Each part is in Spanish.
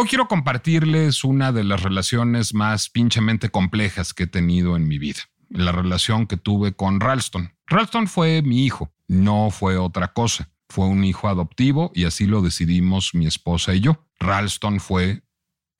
Hoy quiero compartirles una de las relaciones más pinchemente complejas que he tenido en mi vida, la relación que tuve con Ralston. Ralston fue mi hijo, no fue otra cosa. Fue un hijo adoptivo y así lo decidimos mi esposa y yo. Ralston fue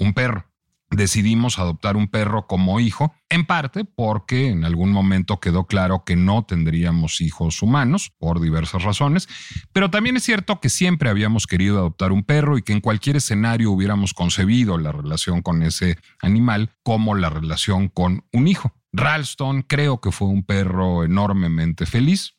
un perro decidimos adoptar un perro como hijo, en parte porque en algún momento quedó claro que no tendríamos hijos humanos por diversas razones, pero también es cierto que siempre habíamos querido adoptar un perro y que en cualquier escenario hubiéramos concebido la relación con ese animal como la relación con un hijo. Ralston creo que fue un perro enormemente feliz,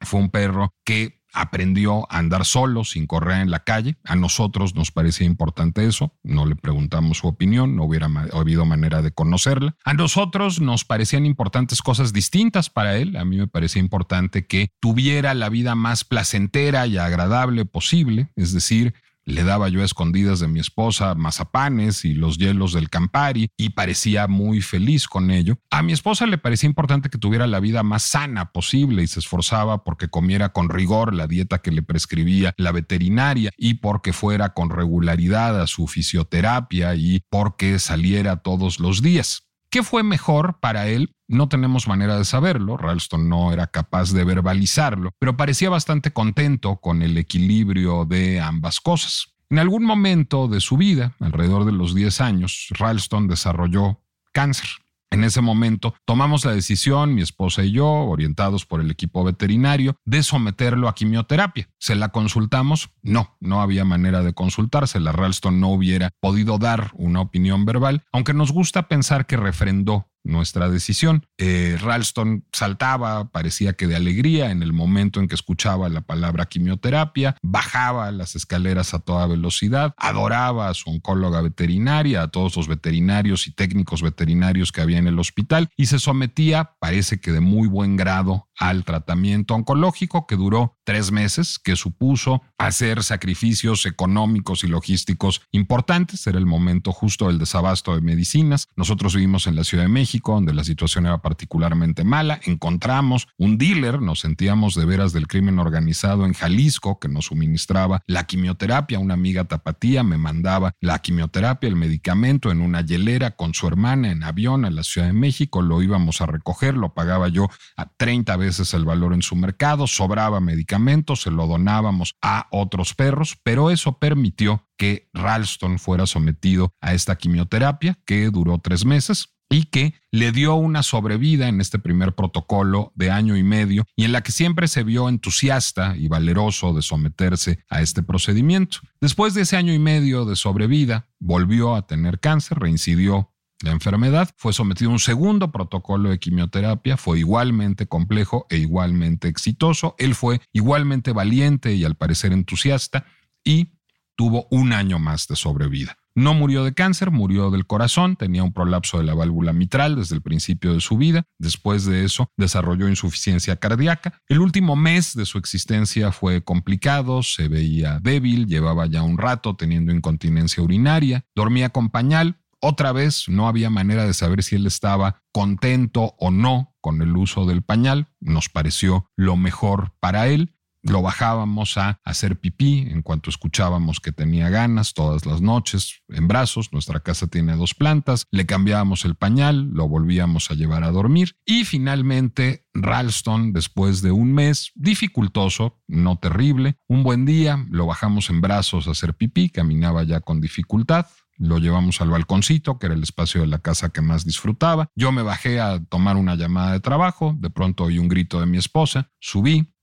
fue un perro que aprendió a andar solo, sin correr en la calle. A nosotros nos parecía importante eso, no le preguntamos su opinión, no hubiera habido manera de conocerla. A nosotros nos parecían importantes cosas distintas para él. A mí me parecía importante que tuviera la vida más placentera y agradable posible, es decir, le daba yo a escondidas de mi esposa mazapanes y los hielos del Campari y parecía muy feliz con ello. A mi esposa le parecía importante que tuviera la vida más sana posible y se esforzaba porque comiera con rigor la dieta que le prescribía la veterinaria y porque fuera con regularidad a su fisioterapia y porque saliera todos los días. ¿Qué fue mejor para él? No tenemos manera de saberlo, Ralston no era capaz de verbalizarlo, pero parecía bastante contento con el equilibrio de ambas cosas. En algún momento de su vida, alrededor de los 10 años, Ralston desarrolló cáncer. En ese momento tomamos la decisión, mi esposa y yo, orientados por el equipo veterinario, de someterlo a quimioterapia. ¿Se la consultamos? No, no había manera de consultársela. Ralston no hubiera podido dar una opinión verbal, aunque nos gusta pensar que refrendó nuestra decisión. Eh, Ralston saltaba, parecía que de alegría en el momento en que escuchaba la palabra quimioterapia, bajaba las escaleras a toda velocidad, adoraba a su oncóloga veterinaria, a todos los veterinarios y técnicos veterinarios que había en el hospital y se sometía, parece que de muy buen grado, al tratamiento oncológico que duró tres meses, que supuso hacer sacrificios económicos y logísticos importantes. Era el momento justo del desabasto de medicinas. Nosotros vivimos en la Ciudad de México, donde la situación era particularmente mala. Encontramos un dealer, nos sentíamos de veras del crimen organizado en Jalisco, que nos suministraba la quimioterapia. Una amiga tapatía me mandaba la quimioterapia, el medicamento en una hielera con su hermana en avión a la Ciudad de México. Lo íbamos a recoger, lo pagaba yo a 30 veces el valor en su mercado, sobraba medicamentos, se lo donábamos a otros perros, pero eso permitió que Ralston fuera sometido a esta quimioterapia que duró tres meses y que le dio una sobrevida en este primer protocolo de año y medio y en la que siempre se vio entusiasta y valeroso de someterse a este procedimiento. Después de ese año y medio de sobrevida, volvió a tener cáncer, reincidió la enfermedad, fue sometido a un segundo protocolo de quimioterapia, fue igualmente complejo e igualmente exitoso, él fue igualmente valiente y al parecer entusiasta y tuvo un año más de sobrevida. No murió de cáncer, murió del corazón, tenía un prolapso de la válvula mitral desde el principio de su vida. Después de eso desarrolló insuficiencia cardíaca. El último mes de su existencia fue complicado, se veía débil, llevaba ya un rato teniendo incontinencia urinaria, dormía con pañal, otra vez no había manera de saber si él estaba contento o no con el uso del pañal. Nos pareció lo mejor para él. Lo bajábamos a hacer pipí en cuanto escuchábamos que tenía ganas todas las noches en brazos. Nuestra casa tiene dos plantas. Le cambiábamos el pañal, lo volvíamos a llevar a dormir. Y finalmente, Ralston, después de un mes dificultoso, no terrible, un buen día lo bajamos en brazos a hacer pipí, caminaba ya con dificultad. Lo llevamos al balconcito, que era el espacio de la casa que más disfrutaba. Yo me bajé a tomar una llamada de trabajo, de pronto oí un grito de mi esposa, subí,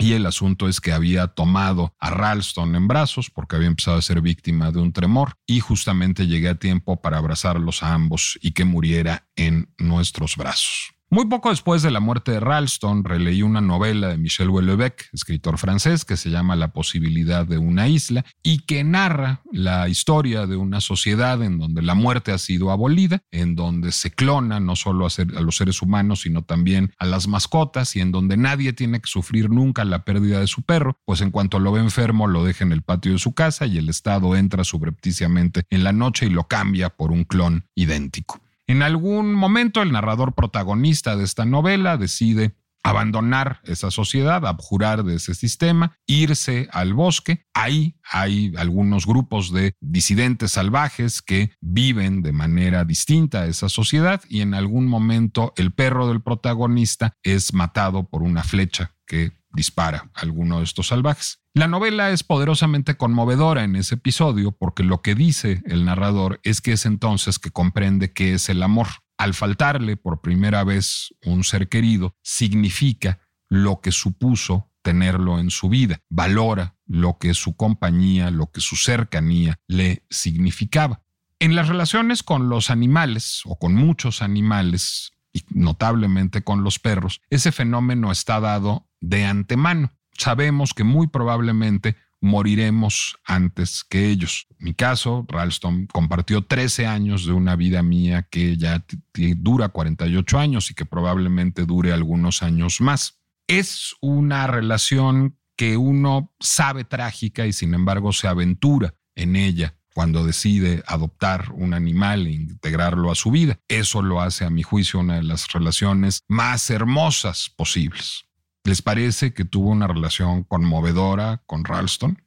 y el asunto es que había tomado a Ralston en brazos porque había empezado a ser víctima de un tremor y justamente llegué a tiempo para abrazarlos a ambos y que muriera en nuestros brazos. Muy poco después de la muerte de Ralston, releí una novela de Michel Houellebecq, escritor francés, que se llama La posibilidad de una isla y que narra la historia de una sociedad en donde la muerte ha sido abolida, en donde se clona no solo a, los seres humanos, sino también a las mascotas y en donde nadie tiene que sufrir nunca la pérdida de su perro, pues en cuanto lo ve enfermo lo deja en el patio de su casa y el Estado entra subrepticiamente en la noche y lo cambia por un clon idéntico. En algún momento el narrador protagonista de esta novela decide abandonar esa sociedad, abjurar de ese sistema, irse al bosque. Ahí hay algunos grupos de disidentes salvajes que viven de manera distinta a esa sociedad y en algún momento el perro del protagonista es matado por una flecha que dispara alguno de estos salvajes. La novela es poderosamente conmovedora en ese episodio porque lo que dice el narrador es que es entonces que comprende qué es el amor. Al faltarle por primera vez un ser querido, significa lo que supuso tenerlo en su vida, valora lo que su compañía, lo que su cercanía le significaba. En las relaciones con los animales o con muchos animales, y notablemente con los perros, ese fenómeno está dado de antemano sabemos que muy probablemente moriremos antes que ellos. En mi caso, Ralston compartió 13 años de una vida mía que ya dura 48 años y que probablemente dure algunos años más. Es una relación que uno sabe trágica y sin embargo se aventura en ella cuando decide adoptar un animal e integrarlo a su vida. Eso lo hace, a mi juicio, una de las relaciones más hermosas posibles. ¿Les parece que tuvo una relación conmovedora con Ralston?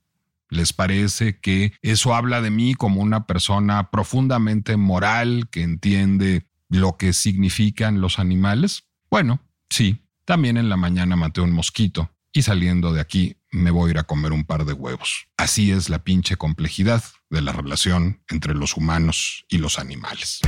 ¿Les parece que eso habla de mí como una persona profundamente moral que entiende lo que significan los animales? Bueno, sí. También en la mañana maté un mosquito y saliendo de aquí me voy a ir a comer un par de huevos. Así es la pinche complejidad de la relación entre los humanos y los animales.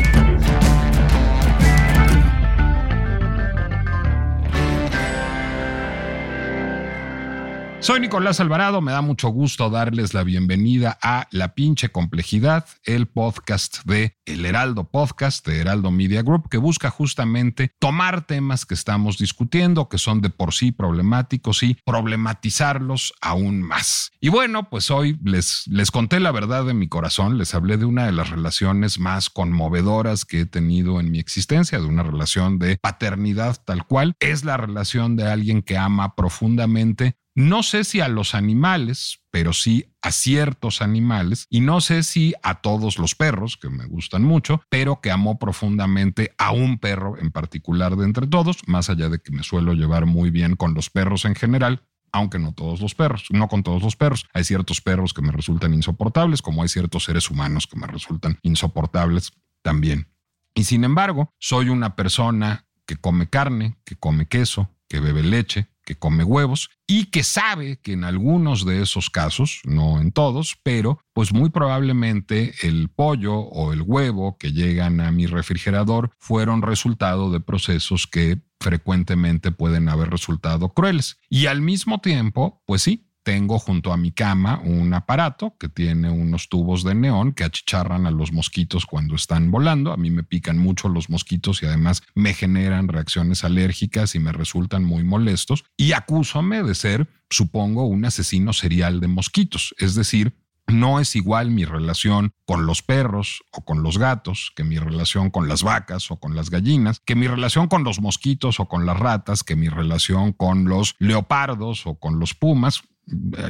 Soy Nicolás Alvarado, me da mucho gusto darles la bienvenida a La pinche complejidad, el podcast de El Heraldo Podcast de Heraldo Media Group, que busca justamente tomar temas que estamos discutiendo, que son de por sí problemáticos y problematizarlos aún más. Y bueno, pues hoy les, les conté la verdad de mi corazón, les hablé de una de las relaciones más conmovedoras que he tenido en mi existencia, de una relación de paternidad tal cual. Es la relación de alguien que ama profundamente no sé si a los animales, pero sí a ciertos animales, y no sé si a todos los perros, que me gustan mucho, pero que amo profundamente a un perro en particular de entre todos, más allá de que me suelo llevar muy bien con los perros en general, aunque no todos los perros, no con todos los perros. Hay ciertos perros que me resultan insoportables, como hay ciertos seres humanos que me resultan insoportables también. Y sin embargo, soy una persona que come carne, que come queso, que bebe leche, que come huevos y que sabe que en algunos de esos casos, no en todos, pero pues muy probablemente el pollo o el huevo que llegan a mi refrigerador fueron resultado de procesos que frecuentemente pueden haber resultado crueles. Y al mismo tiempo, pues sí, tengo junto a mi cama un aparato que tiene unos tubos de neón que achicharran a los mosquitos cuando están volando. A mí me pican mucho los mosquitos y además me generan reacciones alérgicas y me resultan muy molestos. Y acúsame de ser, supongo, un asesino serial de mosquitos. Es decir, no es igual mi relación con los perros o con los gatos que mi relación con las vacas o con las gallinas, que mi relación con los mosquitos o con las ratas, que mi relación con los leopardos o con los pumas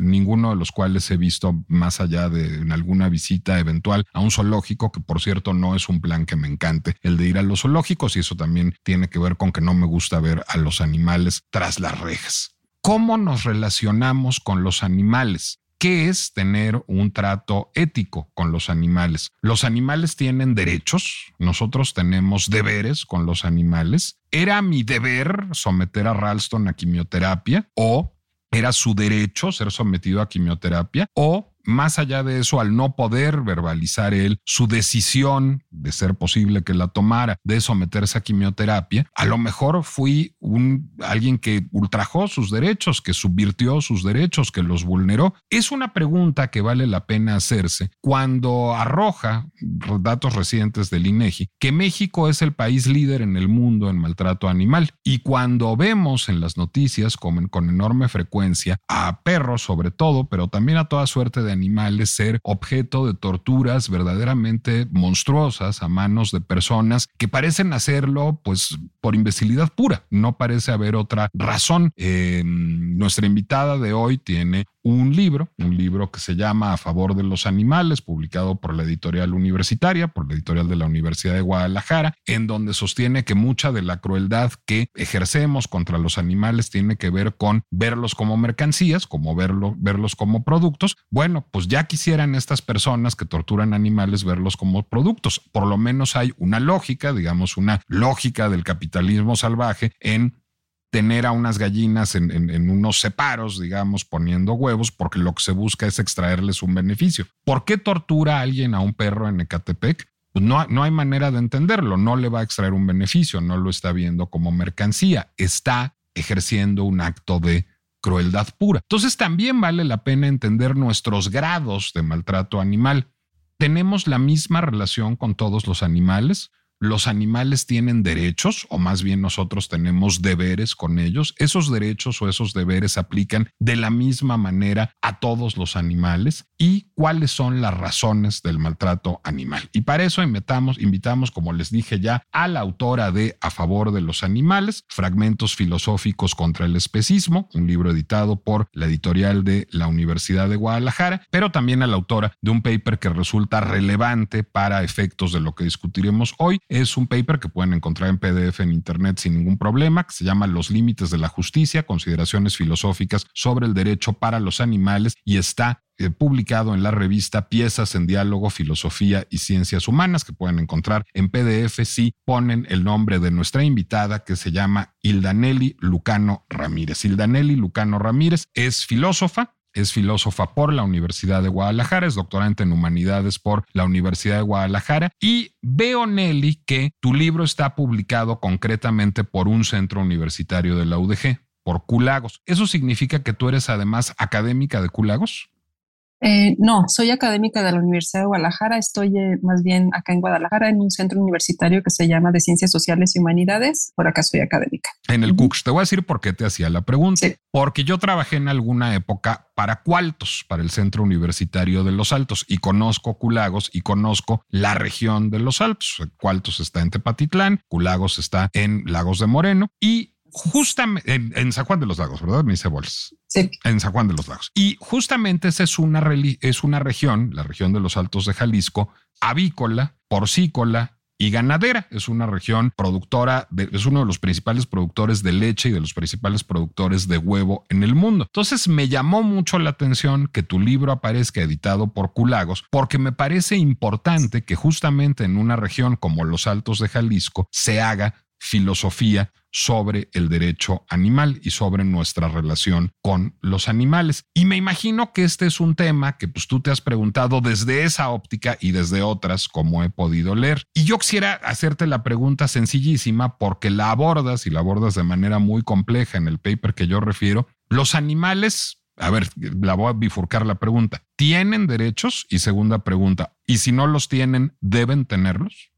ninguno de los cuales he visto más allá de alguna visita eventual a un zoológico, que por cierto no es un plan que me encante, el de ir a los zoológicos, y eso también tiene que ver con que no me gusta ver a los animales tras las rejas. ¿Cómo nos relacionamos con los animales? ¿Qué es tener un trato ético con los animales? Los animales tienen derechos, nosotros tenemos deberes con los animales. ¿Era mi deber someter a Ralston a quimioterapia o era su derecho ser sometido a quimioterapia o más allá de eso, al no poder verbalizar él su decisión de ser posible que la tomara, de someterse a quimioterapia, a lo mejor fui un alguien que ultrajó sus derechos, que subvirtió sus derechos, que los vulneró. Es una pregunta que vale la pena hacerse cuando arroja datos recientes del INEGI que México es el país líder en el mundo en maltrato animal y cuando vemos en las noticias con, con enorme frecuencia a perros sobre todo, pero también a toda suerte de animales ser objeto de torturas verdaderamente monstruosas a manos de personas que parecen hacerlo pues por imbecilidad pura. No parece haber otra razón. Eh, nuestra invitada de hoy tiene un libro, un libro que se llama A favor de los animales, publicado por la editorial universitaria, por la editorial de la Universidad de Guadalajara, en donde sostiene que mucha de la crueldad que ejercemos contra los animales tiene que ver con verlos como mercancías, como verlo, verlos como productos. Bueno, pues ya quisieran estas personas que torturan animales verlos como productos. Por lo menos hay una lógica, digamos, una lógica del capitalismo salvaje en tener a unas gallinas en, unos separos, digamos, poniendo huevos, porque lo que se busca es extraerles un beneficio. ¿Por qué tortura a alguien a un perro en Ecatepec? Pues no, no hay manera de entenderlo, no le va a extraer un beneficio, no lo está viendo como mercancía, está ejerciendo un acto de crueldad pura. Entonces también vale la pena entender nuestros grados de maltrato animal. ¿Tenemos la misma relación con todos los animales? Los animales tienen derechos, o más bien nosotros tenemos deberes con ellos. Esos derechos o esos deberes aplican de la misma manera a todos los animales y cuáles son las razones del maltrato animal. Y para eso invitamos, invitamos, como les dije ya, a la autora de A favor de los animales, Fragmentos filosóficos contra el especismo, un libro editado por la editorial de la Universidad de Guadalajara, pero también a la autora de un paper que resulta relevante para efectos de lo que discutiremos hoy es un paper que pueden encontrar en PDF en Internet sin ningún problema, que se llama Los Límites de la Justicia, consideraciones filosóficas sobre el derecho para los animales y está eh, publicado en la revista Piezas en Diálogo, Filosofía y Ciencias Humanas, que pueden encontrar en PDF si ponen el nombre de nuestra invitada, que se llama Hildanelli Lucano Ramírez. Hildanelli Lucano Ramírez es filósofa, es filósofa por la Universidad de Guadalajara, es doctorante en humanidades por la Universidad de Guadalajara y veo, Nelly, que tu libro está publicado concretamente por un centro universitario de la UDG, por Culagos. ¿Eso significa que tú eres además académica de Culagos? Eh, no, soy académica de la Universidad de Guadalajara. Estoy eh, más bien acá en Guadalajara en un centro universitario que se llama de Ciencias Sociales y Humanidades. Por acá soy académica. En el CUCS. Te voy a decir por qué te hacía la pregunta. Porque yo trabajé en alguna época para Cualtos, para el Centro Universitario de los Altos, y conozco Culagos y conozco la región de los Altos. Cualtos está en Tepatitlán, Culagos está en Lagos de Moreno y justamente en, San Juan de los Lagos, ¿verdad? Me dice Bols. Sí. En San Juan de los Lagos. Y justamente esa es una, es una región, la región de los Altos de Jalisco, avícola, porcícola y ganadera. Es una región productora, es uno de los principales productores de leche y de los principales productores de huevo en el mundo. Entonces me llamó mucho la atención que tu libro aparezca editado por Culagos, porque me parece importante que justamente en una región como los Altos de Jalisco se haga filosofía sobre el derecho animal y sobre nuestra relación con los animales. Y me imagino que este es un tema que pues tú te has preguntado desde esa óptica y desde otras como he podido leer. Y yo quisiera hacerte la pregunta sencillísima porque la abordas y la abordas de manera muy compleja en el paper que yo refiero. Los animales a ver, la voy a bifurcar la pregunta. ¿Tienen derechos? Y segunda pregunta, ¿y si no los tienen, deben tenerlos?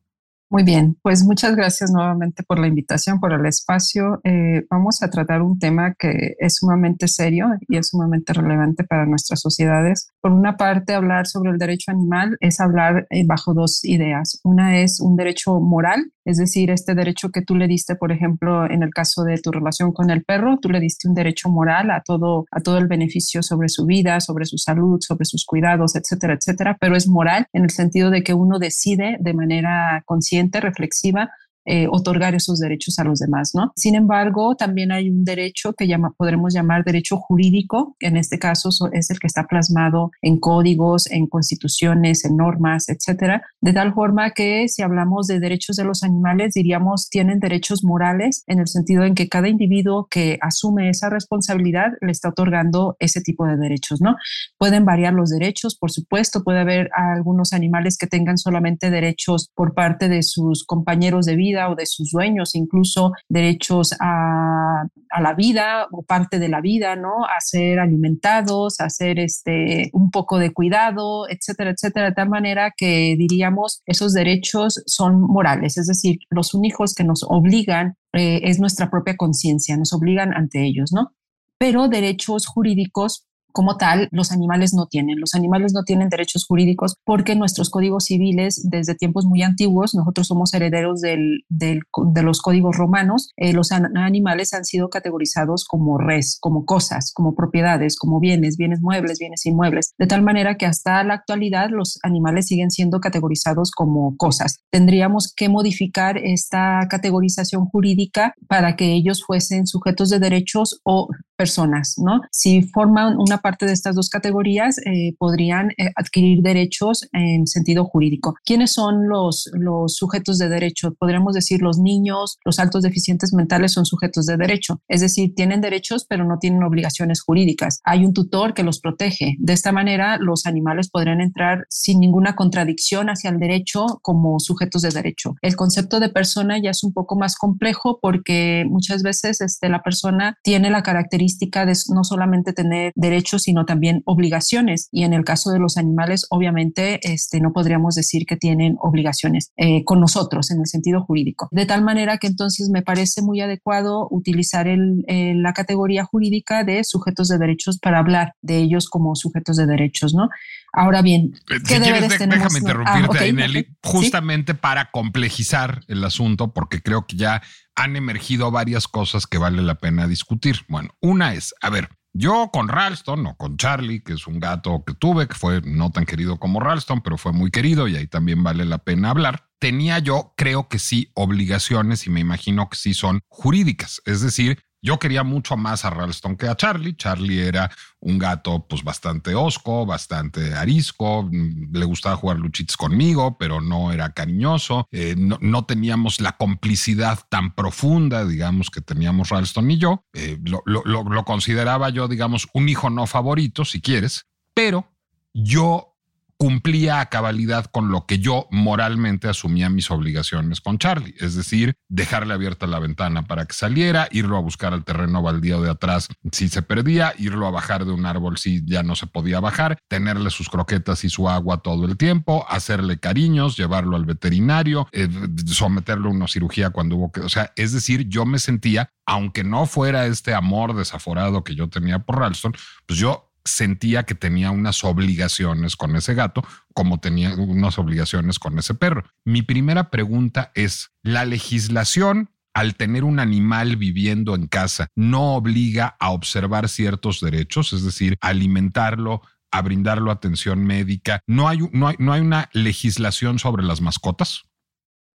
Muy bien, pues muchas gracias nuevamente por la invitación, por el espacio. Eh, vamos a tratar un tema que es sumamente serio y es sumamente relevante para nuestras sociedades. Por una parte, hablar sobre el derecho animal es hablar eh, bajo dos ideas. Una es un derecho moral, es decir, este derecho que tú le diste, por ejemplo, en el caso de tu relación con el perro, tú le diste un derecho moral a todo, a todo el beneficio sobre su vida, sobre su salud, sobre sus cuidados, etcétera, etcétera, pero es moral en el sentido de que uno decide de manera consciente reflexiva, eh, otorgar esos derechos a los demás, ¿no? Sin embargo, también hay un derecho que llama, podremos llamar derecho jurídico, que en este caso es el que está plasmado en códigos, en constituciones, en normas, etcétera, de tal forma que si hablamos de derechos de los animales, diríamos tienen derechos morales en el sentido en que cada individuo que asume esa responsabilidad le está otorgando ese tipo de derechos, ¿no? Pueden variar los derechos, por supuesto, puede haber algunos animales que tengan solamente derechos por parte de sus compañeros de vida o de sus dueños, incluso derechos a, a la vida o parte de la vida, ¿no? A ser alimentados, a hacer este, un poco de cuidado, etcétera, etcétera, de tal manera que diríamos esos derechos son morales, es decir, los únicos que nos obligan eh, es nuestra propia conciencia, nos obligan ante ellos, ¿no? Pero derechos jurídicos como tal, los animales no tienen. Los animales no tienen derechos jurídicos porque nuestros códigos civiles, desde tiempos muy antiguos, nosotros somos herederos del, de los códigos romanos, eh, los animales han sido categorizados como res, como cosas, como propiedades, como bienes, bienes muebles, bienes inmuebles, de tal manera que hasta la actualidad los animales siguen siendo categorizados como cosas. Tendríamos que modificar esta categorización jurídica para que ellos fuesen sujetos de derechos o personas, ¿no? Si forman una parte de estas dos categorías, eh, podrían eh, adquirir derechos en sentido jurídico. ¿Quiénes son los, los sujetos de derecho? Podríamos decir los niños, los altos deficientes mentales son sujetos de derecho, es decir, tienen derechos pero no tienen obligaciones jurídicas. Hay un tutor que los protege. De esta manera, los animales podrían entrar sin ninguna contradicción hacia el derecho como sujetos de derecho. El concepto de persona ya es un poco más complejo porque muchas veces este, la persona tiene la característica de no solamente tener derechos, sino también obligaciones. Y en el caso de los animales, obviamente, este, no podríamos decir que tienen obligaciones eh, con nosotros en el sentido jurídico. De tal manera que entonces me parece muy adecuado utilizar el, la categoría jurídica de sujetos de derechos para hablar de ellos como sujetos de derechos, ¿no? Ahora bien, eh, ¿qué deberes tenemos? Déjame interrumpirte ahí, Nelly, justamente para complejizar el asunto, porque creo que ya han emergido varias cosas que vale la pena discutir. Bueno, una es, a ver, yo con Ralston o con Charlie, que es un gato que tuve, que fue no tan querido como Ralston, pero fue muy querido y ahí también vale la pena hablar, tenía yo, creo que sí, obligaciones y me imagino que sí son jurídicas. Es decir, yo quería mucho más a Ralston que a Charlie. Charlie era un gato pues bastante osco, bastante arisco, le gustaba jugar luchitos conmigo, pero no era cariñoso, eh, no, teníamos la complicidad tan profunda, digamos, que teníamos Ralston y yo. Eh, lo, lo consideraba yo, digamos, un hijo no favorito, si quieres, pero yo cumplía a cabalidad con lo que yo moralmente asumía mis obligaciones con Charlie, es decir, dejarle abierta la ventana para que saliera, irlo a buscar al terreno baldío de atrás si se perdía, irlo a bajar de un árbol si ya no se podía bajar, tenerle sus croquetas y su agua todo el tiempo, hacerle cariños, llevarlo al veterinario, eh, someterlo a una cirugía cuando hubo que, o sea, es decir, yo me sentía, aunque no fuera este amor desaforado que yo tenía por Ralston, pues yo sentía que tenía unas obligaciones con ese gato, como tenía unas obligaciones con ese perro. Mi primera pregunta es, ¿la legislación al tener un animal viviendo en casa no obliga a observar ciertos derechos, es decir, alimentarlo, a brindarlo atención médica? ¿No hay, no hay, no hay una legislación sobre las mascotas?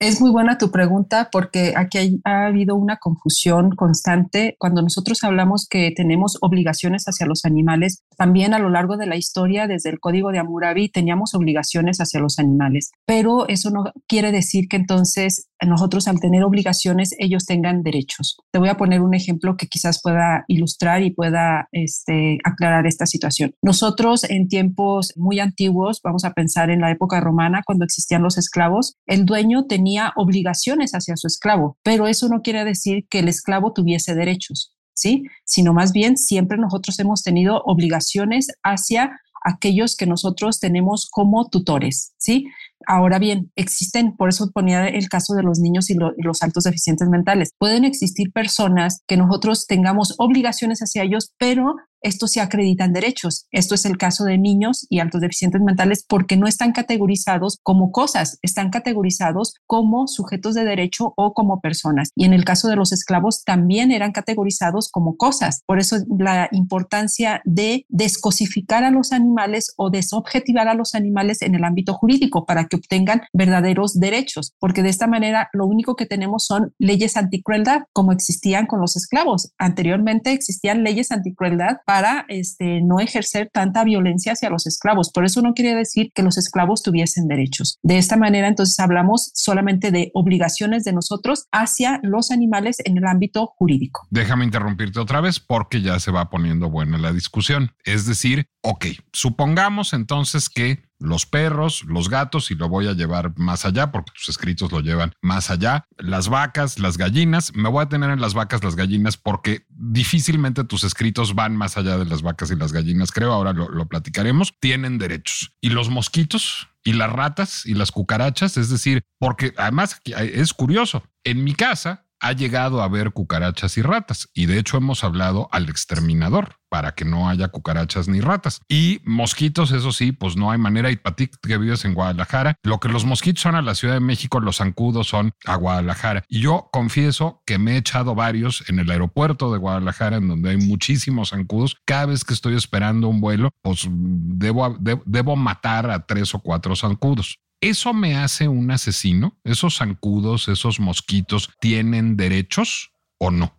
Es muy buena tu pregunta porque aquí ha habido una confusión constante. Cuando nosotros hablamos que tenemos obligaciones hacia los animales, también a lo largo de la historia, desde el Código de Hammurabi, teníamos obligaciones hacia los animales. Pero eso no quiere decir que entonces nosotros al tener obligaciones ellos tengan derechos. Te voy a poner un ejemplo que quizás pueda ilustrar y pueda este, aclarar esta situación. Nosotros en tiempos muy antiguos, vamos a pensar en la época romana, cuando existían los esclavos, el dueño tenía obligaciones hacia su esclavo, pero eso no quiere decir que el esclavo tuviese derechos. ¿Sí? Sino más bien siempre nosotros hemos tenido obligaciones hacia aquellos que nosotros tenemos como tutores, ¿sí? Ahora bien, existen, por eso ponía el caso de los niños y, los altos deficientes mentales. Pueden existir personas que nosotros tengamos obligaciones hacia ellos, pero estos se acreditan derechos. Esto es el caso de niños y altos deficientes mentales porque no están categorizados como cosas, están categorizados como sujetos de derecho o como personas. Y en el caso de los esclavos también eran categorizados como cosas. Por eso la importancia de descosificar a los animales o desobjetivar a los animales en el ámbito jurídico para que obtengan verdaderos derechos, porque de esta manera lo único que tenemos son leyes anticrueldad, como existían con los esclavos. Anteriormente existían leyes anticrueldad para este, no ejercer tanta violencia hacia los esclavos. Por eso no quiere decir que los esclavos tuviesen derechos. De esta manera, entonces hablamos solamente de obligaciones de nosotros hacia los animales en el ámbito jurídico. Déjame interrumpirte otra vez porque ya se va poniendo buena la discusión. Es decir, ok, supongamos entonces que los perros, los gatos, y lo voy a llevar más allá porque tus escritos lo llevan más allá, las vacas, las gallinas, me voy a tener en las vacas, las gallinas, porque difícilmente tus escritos van más allá de las vacas y las gallinas, creo, ahora lo, platicaremos, tienen derechos. Y los mosquitos y las ratas y las cucarachas, es decir, porque además es curioso, en mi casa ha llegado a haber cucarachas y ratas. Y de hecho hemos hablado al exterminador para que no haya cucarachas ni ratas. Y mosquitos, eso sí, pues no hay manera. Y para que vives en Guadalajara, lo que los mosquitos son a la Ciudad de México, los zancudos son a Guadalajara. Y yo confieso que me he echado varios en el aeropuerto de Guadalajara, en donde hay muchísimos zancudos. Cada vez que estoy esperando un vuelo, pues debo, debo matar a tres o cuatro zancudos. ¿Eso me hace un asesino? ¿Esos zancudos, esos mosquitos tienen derechos o no?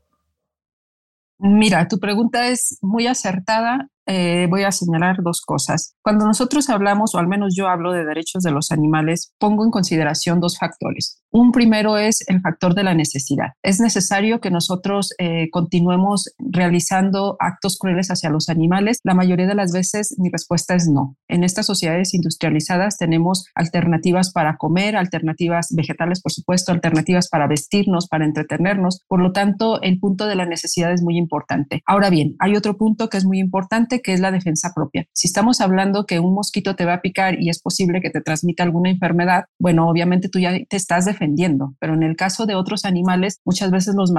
Mira, tu pregunta es muy acertada eh, voy a señalar dos cosas. Cuando nosotros hablamos, o al menos yo hablo de derechos de los animales, pongo en consideración dos factores. Un primero es el factor de la necesidad. Es necesario que nosotros eh, continuemos realizando actos crueles hacia los animales. La mayoría de las veces mi respuesta es no. En estas sociedades industrializadas tenemos alternativas para comer, alternativas vegetales, por supuesto, alternativas para vestirnos, para entretenernos. Por lo tanto, el punto de la necesidad es muy importante. Ahora bien, hay otro punto que es muy importante que es la defensa propia. Si estamos hablando que un mosquito te va a picar y es posible que te transmita alguna enfermedad, bueno, obviamente tú ya te estás defendiendo, pero en el caso de otros animales, muchas veces los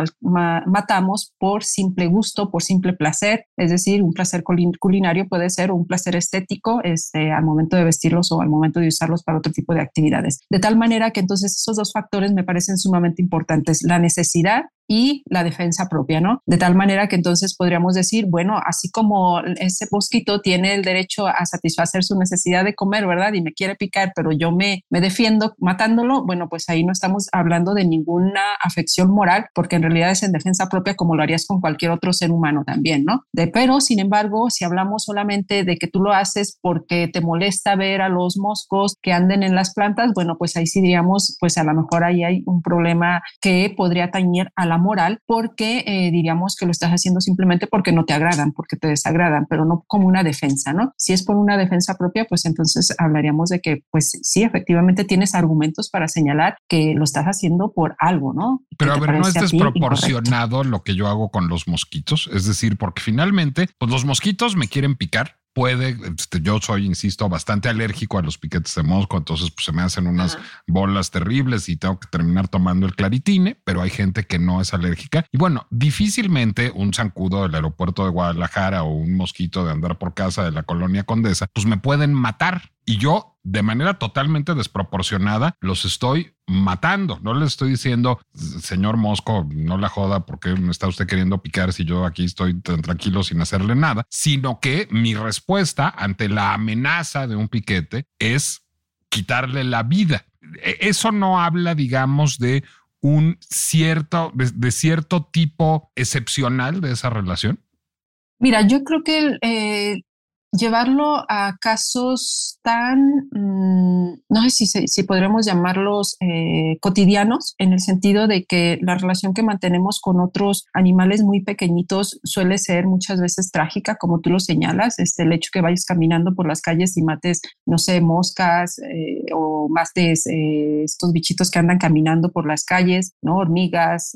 matamos por simple gusto, por simple placer, es decir, un placer culinario puede ser un placer estético este, al momento de vestirlos o al momento de usarlos para otro tipo de actividades. De tal manera que entonces esos dos factores me parecen sumamente importantes, la necesidad y la defensa propia, ¿no? De tal manera que entonces podríamos decir, bueno, así como ese mosquito tiene el derecho a satisfacer su necesidad de comer, ¿verdad? Y me quiere picar, pero yo me, me defiendo matándolo, bueno, pues ahí no estamos hablando de ninguna afección moral, porque en realidad es en defensa propia como lo harías con cualquier otro ser humano también, ¿no? De, pero, sin embargo, si hablamos solamente de que tú lo haces porque te molesta ver a los moscos que anden en las plantas, bueno, pues ahí sí diríamos, pues a lo mejor ahí hay un problema que podría tañer a la moral porque eh, diríamos que lo estás haciendo simplemente porque no te agradan, porque te desagradan, pero no como una defensa, ¿no? Si es por una defensa propia, pues entonces hablaríamos de que, pues sí, efectivamente tienes argumentos para señalar que lo estás haciendo por algo, ¿no? Pero a ver, ¿no es desproporcionado lo que yo hago con los mosquitos? Es decir, porque finalmente, pues los mosquitos me quieren picar, puede, este, yo soy, insisto, bastante alérgico a los piquetes de mosco, entonces pues, se me hacen unas bolas terribles y tengo que terminar tomando el claritine, pero hay gente que no es alérgica. Y bueno, difícilmente un zancudo del aeropuerto de Guadalajara o un mosquito de andar por casa de la colonia Condesa, pues me pueden matar. Y yo, de manera totalmente desproporcionada, los estoy matando. No le estoy diciendo, señor Mosco, no la joda porque me está usted queriendo picar si yo aquí estoy tan tranquilo sin hacerle nada, sino que mi respuesta ante la amenaza de un piquete es quitarle la vida. E, eso no habla, digamos, de un cierto, de, cierto tipo excepcional de esa relación. Mira, yo creo que eh, llevarlo a casos tan, mm, no sé si, si podremos llamarlos eh, cotidianos, en el sentido de que la relación que mantenemos con otros animales muy pequeñitos suele ser muchas veces trágica, como tú lo señalas, este, el hecho que vayas caminando por las calles y mates, no sé, moscas eh, o de eh, estos bichitos que andan caminando por las calles, ¿no? Hormigas,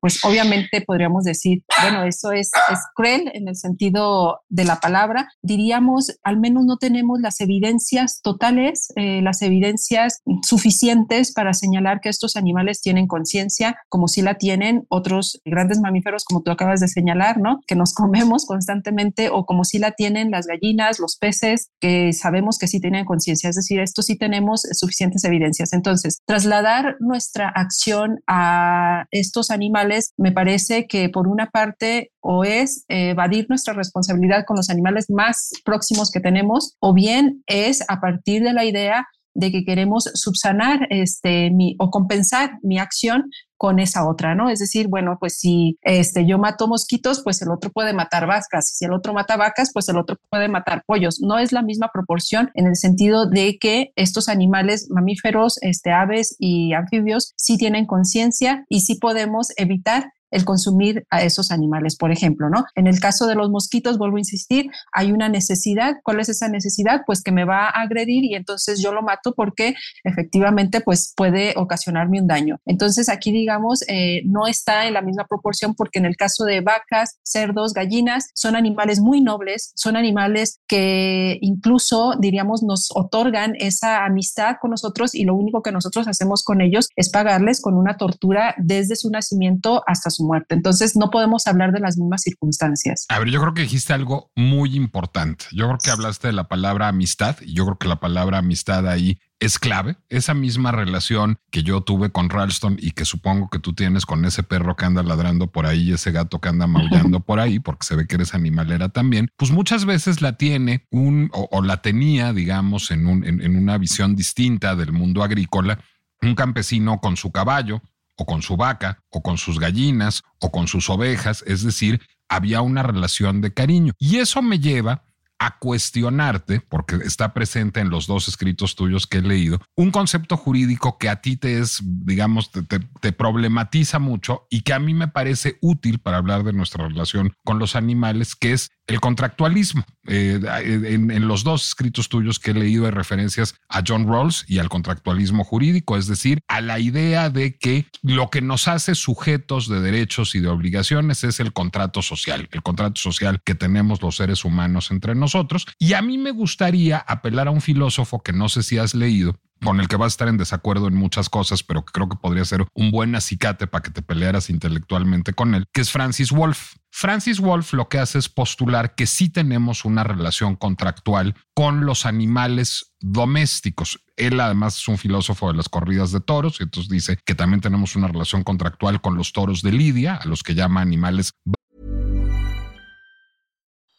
pues obviamente podríamos decir, bueno, eso es, es cruel en el sentido de la palabra, diría al menos no tenemos las evidencias totales, eh, las evidencias suficientes para señalar que estos animales tienen conciencia, como si la tienen otros grandes mamíferos, como tú acabas de señalar, ¿no? Que nos comemos constantemente, o como si la tienen las gallinas, los peces, que sabemos que sí tienen conciencia. Es decir, esto sí tenemos suficientes evidencias. Entonces, trasladar nuestra acción a estos animales me parece que por una parte o es evadir nuestra responsabilidad con los animales más próximos que tenemos, o bien es a partir de la idea de que queremos subsanar este, mi, o compensar mi acción con esa otra, ¿no? Es decir, bueno, pues si este, yo mato mosquitos, pues el otro puede matar vacas, si el otro mata vacas, pues el otro puede matar pollos. No es la misma proporción en el sentido de que estos animales mamíferos, este, aves y anfibios sí tienen conciencia y sí podemos evitar el consumir a esos animales, por ejemplo, ¿no? En el caso de los mosquitos, vuelvo a insistir, hay una necesidad. ¿Cuál es esa necesidad? Pues que me va a agredir y entonces yo lo mato porque efectivamente pues puede ocasionarme un daño. Entonces aquí digamos eh, no está en la misma proporción porque en el caso de vacas, cerdos, gallinas, son animales muy nobles, son animales que incluso diríamos nos otorgan esa amistad con nosotros y lo único que nosotros hacemos con ellos es pagarles con una tortura desde su nacimiento hasta su muerte. Entonces no podemos hablar de las mismas circunstancias. A ver, yo creo que dijiste algo muy importante. Yo creo que hablaste de la palabra amistad y yo creo que la palabra amistad ahí es clave. Esa misma relación que yo tuve con Ralston y que supongo que tú tienes con ese perro que anda ladrando por ahí, ese gato que anda maullando por ahí, porque se ve que eres animalera también, pues muchas veces la tiene un o, la tenía, digamos, en, un, en una visión distinta del mundo agrícola, un campesino con su caballo o con su vaca, o con sus gallinas, o con sus ovejas, es decir, había una relación de cariño. Y eso me lleva a cuestionarte, porque está presente en los dos escritos tuyos que he leído, un concepto jurídico que a ti te es, digamos, te, problematiza mucho y que a mí me parece útil para hablar de nuestra relación con los animales, que es el contractualismo. Eh, en, los dos escritos tuyos que he leído hay referencias a John Rawls y al contractualismo jurídico, es decir, a la idea de que lo que nos hace sujetos de derechos y de obligaciones es el contrato social, el contrato social que tenemos los seres humanos entre nosotros. Y a mí me gustaría apelar a un filósofo que no sé si has leído, con el que vas a estar en desacuerdo en muchas cosas, pero que creo que podría ser un buen acicate para que te pelearas intelectualmente con él, que es Francis Wolff. Francis Wolff lo que hace es postular que sí tenemos una relación contractual con los animales domésticos. Él además es un filósofo de las corridas de toros, y entonces dice que también tenemos una relación contractual con los toros de Lidia, a los que llama animales.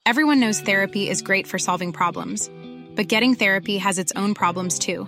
Everyone knows therapy is great for solving problems, but getting therapy has its own problems too,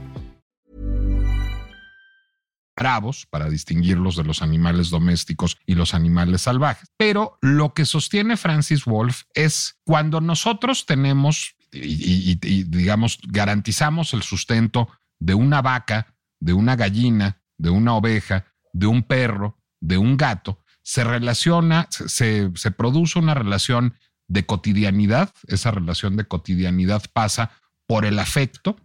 Bravos para distinguirlos de los animales domésticos y los animales salvajes. Pero lo que sostiene Francis Wolff es cuando nosotros tenemos y, digamos, garantizamos el sustento de una vaca, de una gallina, de una oveja, de un perro, de un gato, se relaciona, se, se produce una relación de cotidianidad, esa relación de cotidianidad pasa por el afecto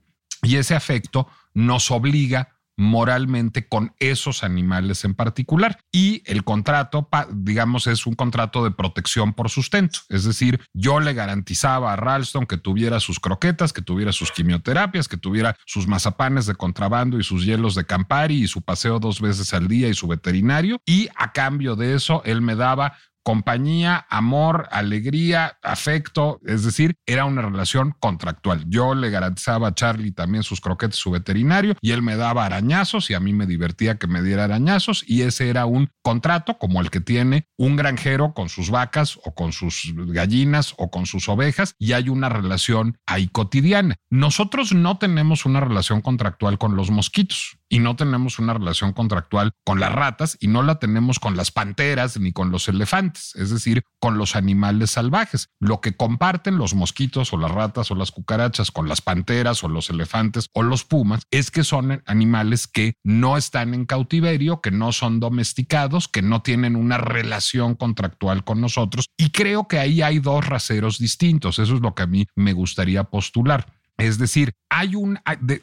y ese afecto nos obliga moralmente con esos animales en particular. Y el contrato, digamos, es un contrato de protección por sustento. Es decir, yo le garantizaba a Ralston que tuviera sus croquetas, que tuviera sus quimioterapias, que tuviera sus mazapanes de contrabando y sus hielos de Campari y su paseo dos veces al día y su veterinario. Y a cambio de eso, él me daba compañía, amor, alegría, afecto, es decir, era una relación contractual. Yo le garantizaba a Charlie también sus croquetes, su veterinario, y él me daba arañazos y a mí me divertía que me diera arañazos y ese era un contrato como el que tiene un granjero con sus vacas o con sus gallinas o con sus ovejas y hay una relación ahí cotidiana. Nosotros no tenemos una relación contractual con los mosquitos y no tenemos una relación contractual con las ratas y no la tenemos con las panteras ni con los elefantes, es decir, con los animales salvajes. Lo que comparten los mosquitos o las ratas o las cucarachas con las panteras o los elefantes o los pumas es que son animales que no están en cautiverio, que no son domesticados, que no tienen una relación contractual con nosotros y creo que ahí hay dos raseros distintos. Eso es lo que a mí me gustaría postular. Es decir, hay un,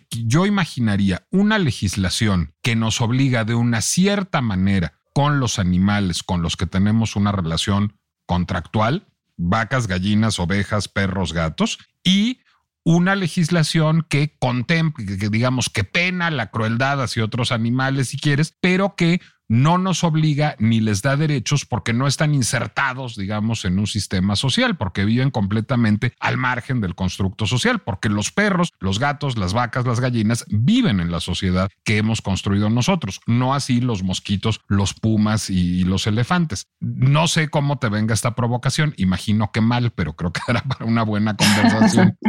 yo imaginaría una legislación que nos obliga de una cierta manera con los animales con los que tenemos una relación contractual, vacas, gallinas, ovejas, perros, gatos, y una legislación que contemple, que digamos que pena la crueldad hacia otros animales si quieres, pero que no nos obliga ni les da derechos porque no están insertados, digamos, en un sistema social, porque viven completamente al margen del constructo social, porque los perros, los gatos, las vacas, las gallinas viven en la sociedad que hemos construido nosotros, no así los mosquitos, los pumas y los elefantes. No sé cómo te venga esta provocación, imagino que mal, pero creo que era para una buena conversación.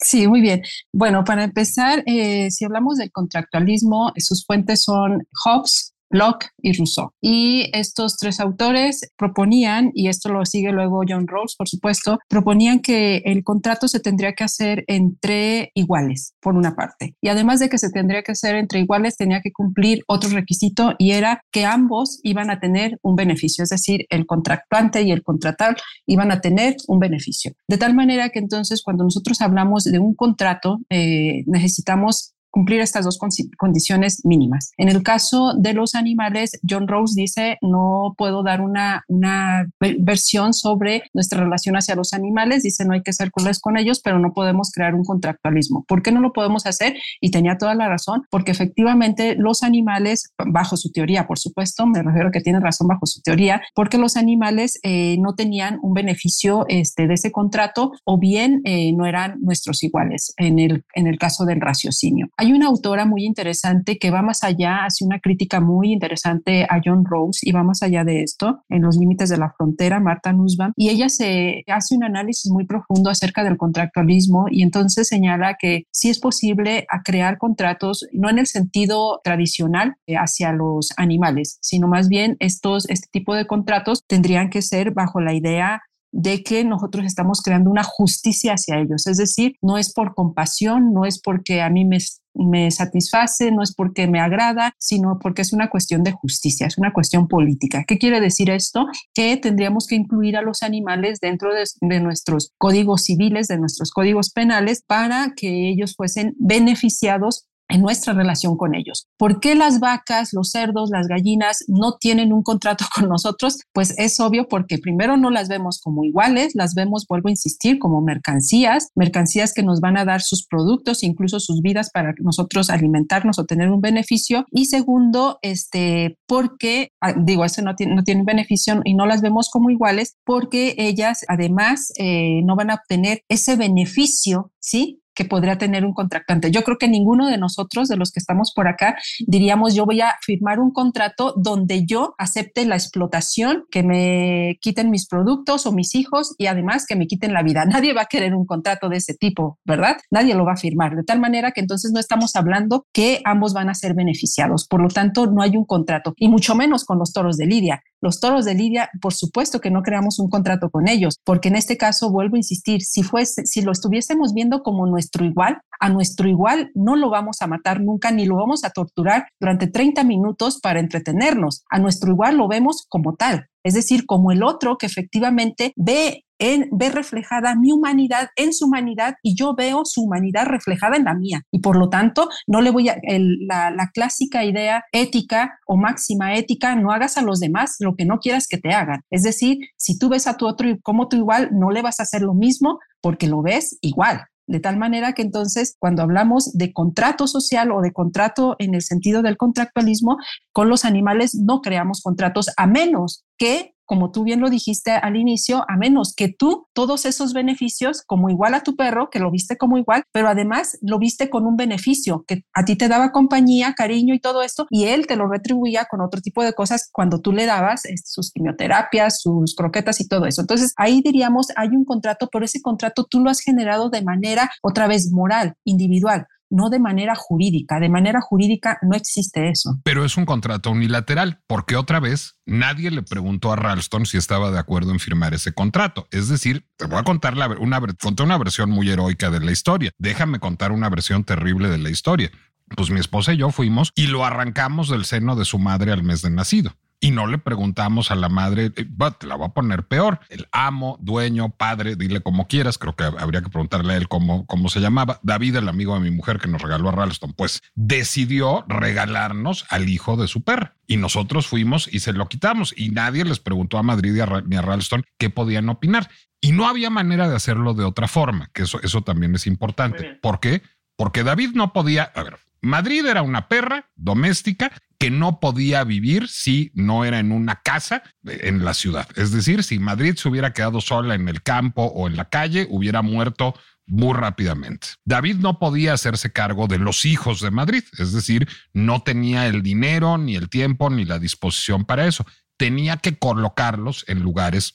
Sí, muy bien. Bueno, para empezar, eh, si hablamos del contractualismo, sus fuentes son Hobbes, Locke y Rousseau. Y estos tres autores proponían, y esto lo sigue luego John Rawls, por supuesto, proponían que el contrato se tendría que hacer entre iguales, por una parte. Y además de que se tendría que hacer entre iguales, tenía que cumplir otro requisito y era que ambos iban a tener un beneficio, es decir, el contractuante y el contratar iban a tener un beneficio. De tal manera que entonces cuando nosotros hablamos de un contrato, eh, necesitamos cumplir estas dos condiciones mínimas. En el caso de los animales, John Rose dice, no puedo dar una, una versión sobre nuestra relación hacia los animales, dice, no hay que ser crueles con ellos, pero no podemos crear un contractualismo. ¿Por qué no lo podemos hacer? Y tenía toda la razón, porque efectivamente los animales, bajo su teoría, por supuesto, me refiero a que tiene razón bajo su teoría, porque los animales eh, no tenían un beneficio este, de ese contrato o bien eh, no eran nuestros iguales en el, en el caso del raciocinio. Hay una autora muy interesante que va más allá, hace una crítica muy interesante a John Rose y va más allá de esto, en los límites de la frontera, Marta Nussbaum, y ella se hace un análisis muy profundo acerca del contractualismo y entonces señala que sí es posible a crear contratos, no en el sentido tradicional eh, hacia los animales, sino más bien estos, este tipo de contratos tendrían que ser bajo la idea de que nosotros estamos creando una justicia hacia ellos. Es decir, no es por compasión, no es porque a mí me, me satisface, no es porque me agrada, sino porque es una cuestión de justicia, es una cuestión política. ¿Qué quiere decir esto? Que tendríamos que incluir a los animales dentro de, de nuestros códigos civiles, de nuestros códigos penales, para que ellos fuesen beneficiados en nuestra relación con ellos. ¿Por qué las vacas, los cerdos, las gallinas no tienen un contrato con nosotros? Pues es obvio porque primero no las vemos como iguales, las vemos, vuelvo a insistir, como mercancías, mercancías que nos van a dar sus productos, incluso sus vidas para nosotros alimentarnos o tener un beneficio. Y segundo, este, porque, ah, digo, eso no tiene, no tiene beneficio y no las vemos como iguales porque ellas además eh, no van a obtener ese beneficio, ¿sí? Que podría tener un contratante. Yo creo que ninguno de nosotros, de los que estamos por acá, diríamos yo voy a firmar un contrato donde yo acepte la explotación, que me quiten mis productos o mis hijos y además que me quiten la vida. Nadie va a querer un contrato de ese tipo, ¿verdad? Nadie lo va a firmar. De tal manera que entonces no estamos hablando que ambos van a ser beneficiados. Por lo tanto, no hay un contrato y mucho menos con los toros de Lidia. Los toros de Lidia, por supuesto que no creamos un contrato con ellos, porque en este caso, vuelvo a insistir, si, fuese, si lo estuviésemos viendo como nuestro igual, a nuestro igual no lo vamos a matar nunca ni lo vamos a torturar durante 30 minutos para entretenernos. A nuestro igual lo vemos como tal, es decir, como el otro que efectivamente ve en, reflejada mi humanidad en su humanidad y yo veo su humanidad reflejada en la mía. Y por lo tanto, no le voy a, la, la clásica idea ética o máxima ética, no hagas a los demás lo que no quieras que te hagan. Es decir, si tú ves a tu otro como tú igual, no le vas a hacer lo mismo porque lo ves igual. De tal manera que entonces cuando hablamos de contrato social o de contrato en el sentido del contractualismo, con los animales no creamos contratos a menos que como tú bien lo dijiste al inicio, a menos que tú todos esos beneficios, como igual a tu perro, que lo viste como igual, pero además lo viste con un beneficio, que a ti te daba compañía, cariño y todo esto, y él te lo retribuía con otro tipo de cosas cuando tú le dabas este, sus quimioterapias, sus croquetas y todo eso. Entonces ahí diríamos, hay un contrato, pero ese contrato tú lo has generado de manera otra vez moral, individual no de manera jurídica. De manera jurídica no existe eso. Pero es un contrato unilateral, porque otra vez nadie le preguntó a Ralston si estaba de acuerdo en firmar ese contrato. Es decir, te voy a contar la, una, conté una versión muy heroica de la historia. Déjame contar una versión terrible de la historia. Pues mi esposa y yo fuimos y lo arrancamos del seno de su madre al mes de nacido y no le preguntamos a la madre, eh, te la va a poner peor. El amo, dueño, padre, dile como quieras. Creo que habría que preguntarle a él cómo, cómo se llamaba. David, el amigo de mi mujer que nos regaló a Ralston, pues decidió regalarnos al hijo de su perra. Y nosotros fuimos y se lo quitamos y nadie les preguntó a Madrid ni a Ralston qué podían opinar. Y no había manera de hacerlo de otra forma, que eso, eso también es importante. ¿Por qué? Porque David no podía, a ver, Madrid era una perra doméstica que no podía vivir si no era en una casa en la ciudad. Es decir, si Madrid se hubiera quedado sola en el campo o en la calle, hubiera muerto muy rápidamente. David no podía hacerse cargo de los hijos de Madrid, es decir, no tenía el dinero, ni el tiempo, ni la disposición para eso. Tenía que colocarlos en lugares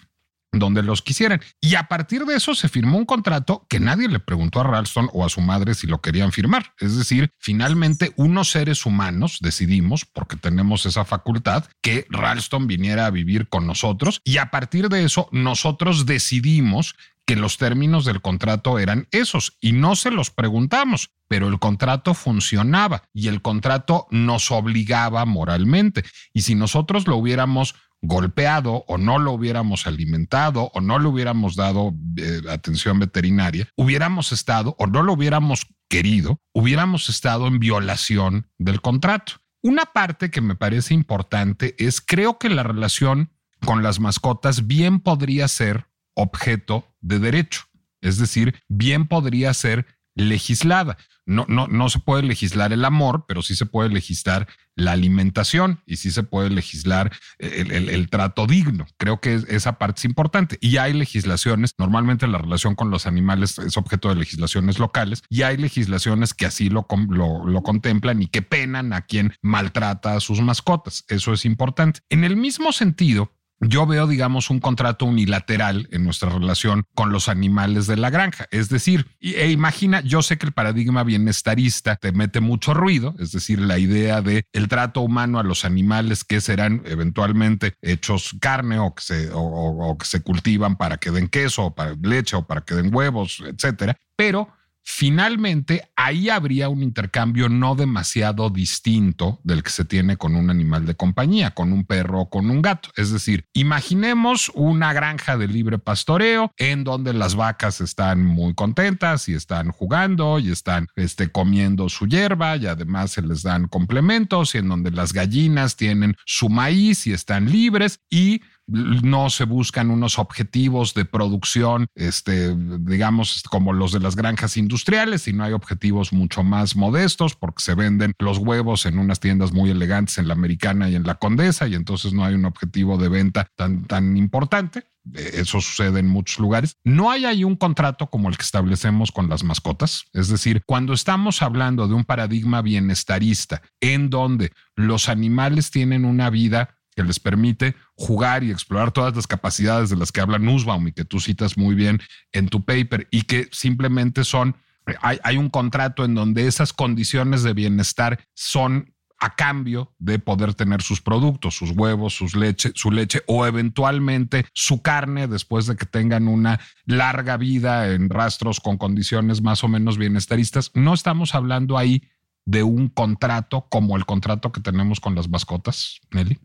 donde los quisieran. Y a partir de eso se firmó un contrato que nadie le preguntó a Ralston o a su madre si lo querían firmar. Es decir, finalmente unos seres humanos decidimos, porque tenemos esa facultad, que Ralston viniera a vivir con nosotros y a partir de eso nosotros decidimos que los términos del contrato eran esos y no se los preguntamos, pero el contrato funcionaba y el contrato nos obligaba moralmente. Y si nosotros lo hubiéramos golpeado o no lo hubiéramos alimentado o no le hubiéramos dado eh, atención veterinaria, hubiéramos estado o no lo hubiéramos querido, hubiéramos estado en violación del contrato. Una parte que me parece importante es creo que la relación con las mascotas bien podría ser objeto de derecho, es decir, bien podría ser legislada. No, no, no se puede legislar el amor, pero sí se puede legislar la alimentación y sí se puede legislar el, trato digno. Creo que esa parte es importante. Y hay legislaciones, normalmente la relación con los animales es objeto de legislaciones locales y hay legislaciones que así lo, lo, lo contemplan y que penan a quien maltrata a sus mascotas. Eso es importante. En el mismo sentido, yo veo, digamos, un contrato unilateral en nuestra relación con los animales de la granja. Es decir, e imagina, yo sé que el paradigma bienestarista te mete mucho ruido, es decir, la idea de el trato humano a los animales que serán eventualmente hechos carne o que se, o que se cultivan para que den queso o para leche o para que den huevos, etcétera. Pero Finalmente, ahí habría un intercambio no demasiado distinto del que se tiene con un animal de compañía, con un perro o con un gato. Es decir, imaginemos una granja de libre pastoreo en donde las vacas están muy contentas y están jugando y están este, comiendo su hierba y además se les dan complementos y en donde las gallinas tienen su maíz y están libres y no se buscan unos objetivos de producción, este, digamos, como los de las granjas industriales, sino hay objetivos mucho más modestos porque se venden los huevos en unas tiendas muy elegantes en la americana y en la condesa y entonces no hay un objetivo de venta tan, tan importante. Eso sucede en muchos lugares. No hay ahí un contrato como el que establecemos con las mascotas. Es decir, cuando estamos hablando de un paradigma bienestarista en donde los animales tienen una vida que les permite jugar y explorar todas las capacidades de las que habla Nussbaum y que tú citas muy bien en tu paper y que simplemente son, hay, un contrato en donde esas condiciones de bienestar son a cambio de poder tener sus productos, sus huevos, sus leche, su leche o eventualmente su carne después de que tengan una larga vida en rastros con condiciones más o menos bienestaristas. No estamos hablando ahí de un contrato como el contrato que tenemos con las mascotas, Nelly.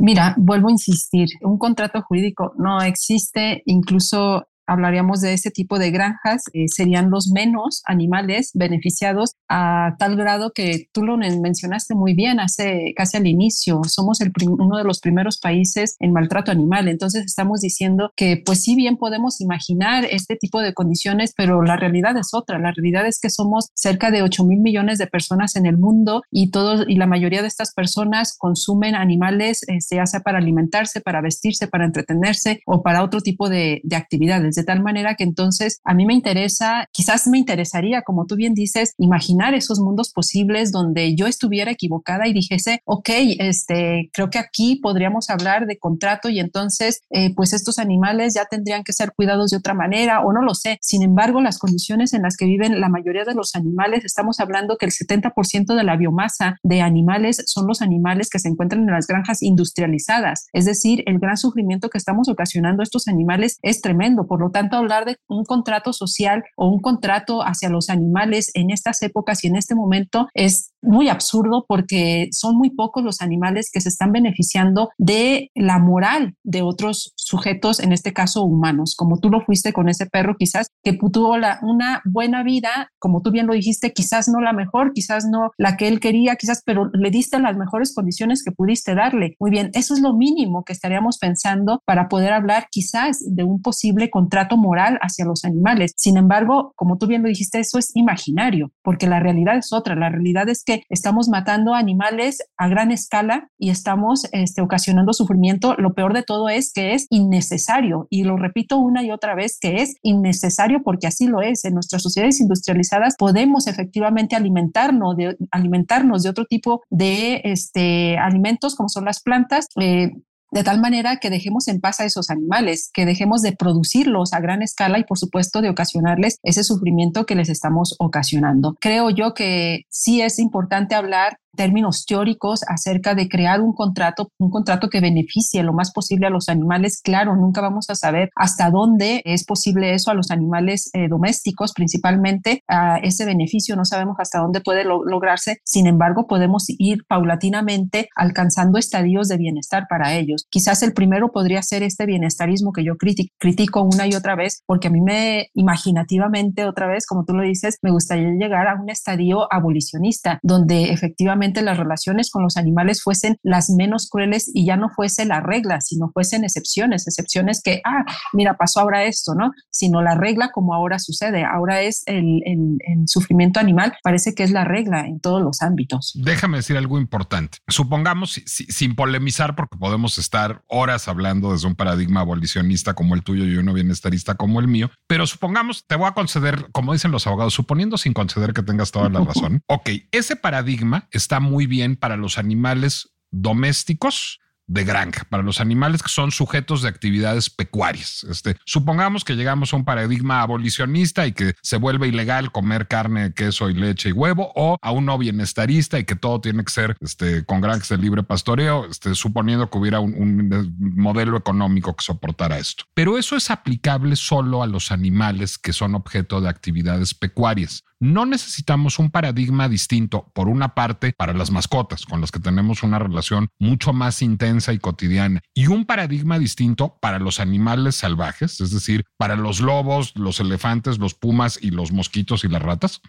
Mira, vuelvo a insistir, un contrato jurídico no existe, incluso hablaríamos de ese tipo de granjas, eh, serían los menos animales beneficiados a tal grado que tú lo mencionaste muy bien hace casi al inicio. Somos el uno de los primeros países en maltrato animal. Entonces estamos diciendo que pues sí bien podemos imaginar este tipo de condiciones, pero la realidad es otra. La realidad es que somos cerca de 8 mil millones de personas en el mundo y todos y la mayoría de estas personas consumen animales, este, ya sea para alimentarse, para vestirse, para entretenerse o para otro tipo de, de actividades de tal manera que entonces a mí me interesa, quizás me interesaría, como tú bien dices, imaginar esos mundos posibles donde yo estuviera equivocada y dijese, ok, este, creo que aquí podríamos hablar de contrato y entonces, eh, pues estos animales ya tendrían que ser cuidados de otra manera o no lo sé. Sin embargo, las condiciones en las que viven la mayoría de los animales, estamos hablando que el 70% de la biomasa de animales son los animales que se encuentran en las granjas industrializadas. Es decir, el gran sufrimiento que estamos ocasionando a estos animales es tremendo. Por lo tanto, hablar de un contrato social o un contrato hacia los animales en estas épocas y en este momento es muy absurdo porque son muy pocos los animales que se están beneficiando de la moral de otros sujetos, en este caso humanos, como tú lo fuiste con ese perro quizás que tuvo una buena vida, como tú bien lo dijiste, quizás no la mejor, quizás no la que él quería, quizás, pero le diste las mejores condiciones que pudiste darle. Muy bien, eso es lo mínimo que estaríamos pensando para poder hablar quizás de un posible contrato trato moral hacia los animales. Sin embargo, como tú bien lo dijiste, eso es imaginario, porque la realidad es otra. La realidad es que estamos matando animales a gran escala y estamos este, ocasionando sufrimiento. Lo peor de todo es que es innecesario, y lo repito una y otra vez, que es innecesario porque así lo es. En nuestras sociedades industrializadas podemos efectivamente alimentarnos de, otro tipo de este, alimentos como son las plantas. Eh, de tal manera que dejemos en paz a esos animales, que dejemos de producirlos a gran escala y por supuesto de ocasionarles ese sufrimiento que les estamos ocasionando. Creo yo que sí es importante hablar términos teóricos acerca de crear un contrato, un contrato que beneficie lo más posible a los animales. Claro, nunca vamos a saber hasta dónde es posible eso a los animales eh, domésticos, principalmente a ese beneficio, no sabemos hasta dónde puede lograrse. Sin embargo, podemos ir paulatinamente alcanzando estadios de bienestar para ellos. Quizás el primero podría ser este bienestarismo que yo critico una y otra vez, porque a mí me imaginativamente otra vez, como tú lo dices, me gustaría llegar a un estadio abolicionista, donde efectivamente las relaciones con los animales fuesen las menos crueles y ya no fuese la regla, sino fuesen excepciones, excepciones que, ah, mira, pasó ahora esto, ¿no? Sino la regla como ahora sucede, ahora es el, sufrimiento animal, parece que es la regla en todos los ámbitos. Déjame decir algo importante. Supongamos, sin polemizar, porque podemos estar horas hablando desde un paradigma abolicionista como el tuyo y uno bienestarista como el mío, pero supongamos, te voy a conceder, como dicen los abogados, suponiendo sin conceder que tengas toda la razón, ok, ese paradigma está muy bien para los animales domésticos de granja, para los animales que son sujetos de actividades pecuarias. Este, supongamos que llegamos a un paradigma abolicionista y que se vuelve ilegal comer carne, queso y leche y huevo, o a un no bienestarista y que todo tiene que ser este, con granjas de libre pastoreo, este, suponiendo que hubiera un, un modelo económico que soportara esto. Pero eso es aplicable solo a los animales que son objeto de actividades pecuarias. No necesitamos un paradigma distinto, por una parte, para las mascotas, con las que tenemos una relación mucho más intensa y cotidiana, y un paradigma distinto para los animales salvajes, es decir, para los lobos, los elefantes, los pumas y los mosquitos y las ratas.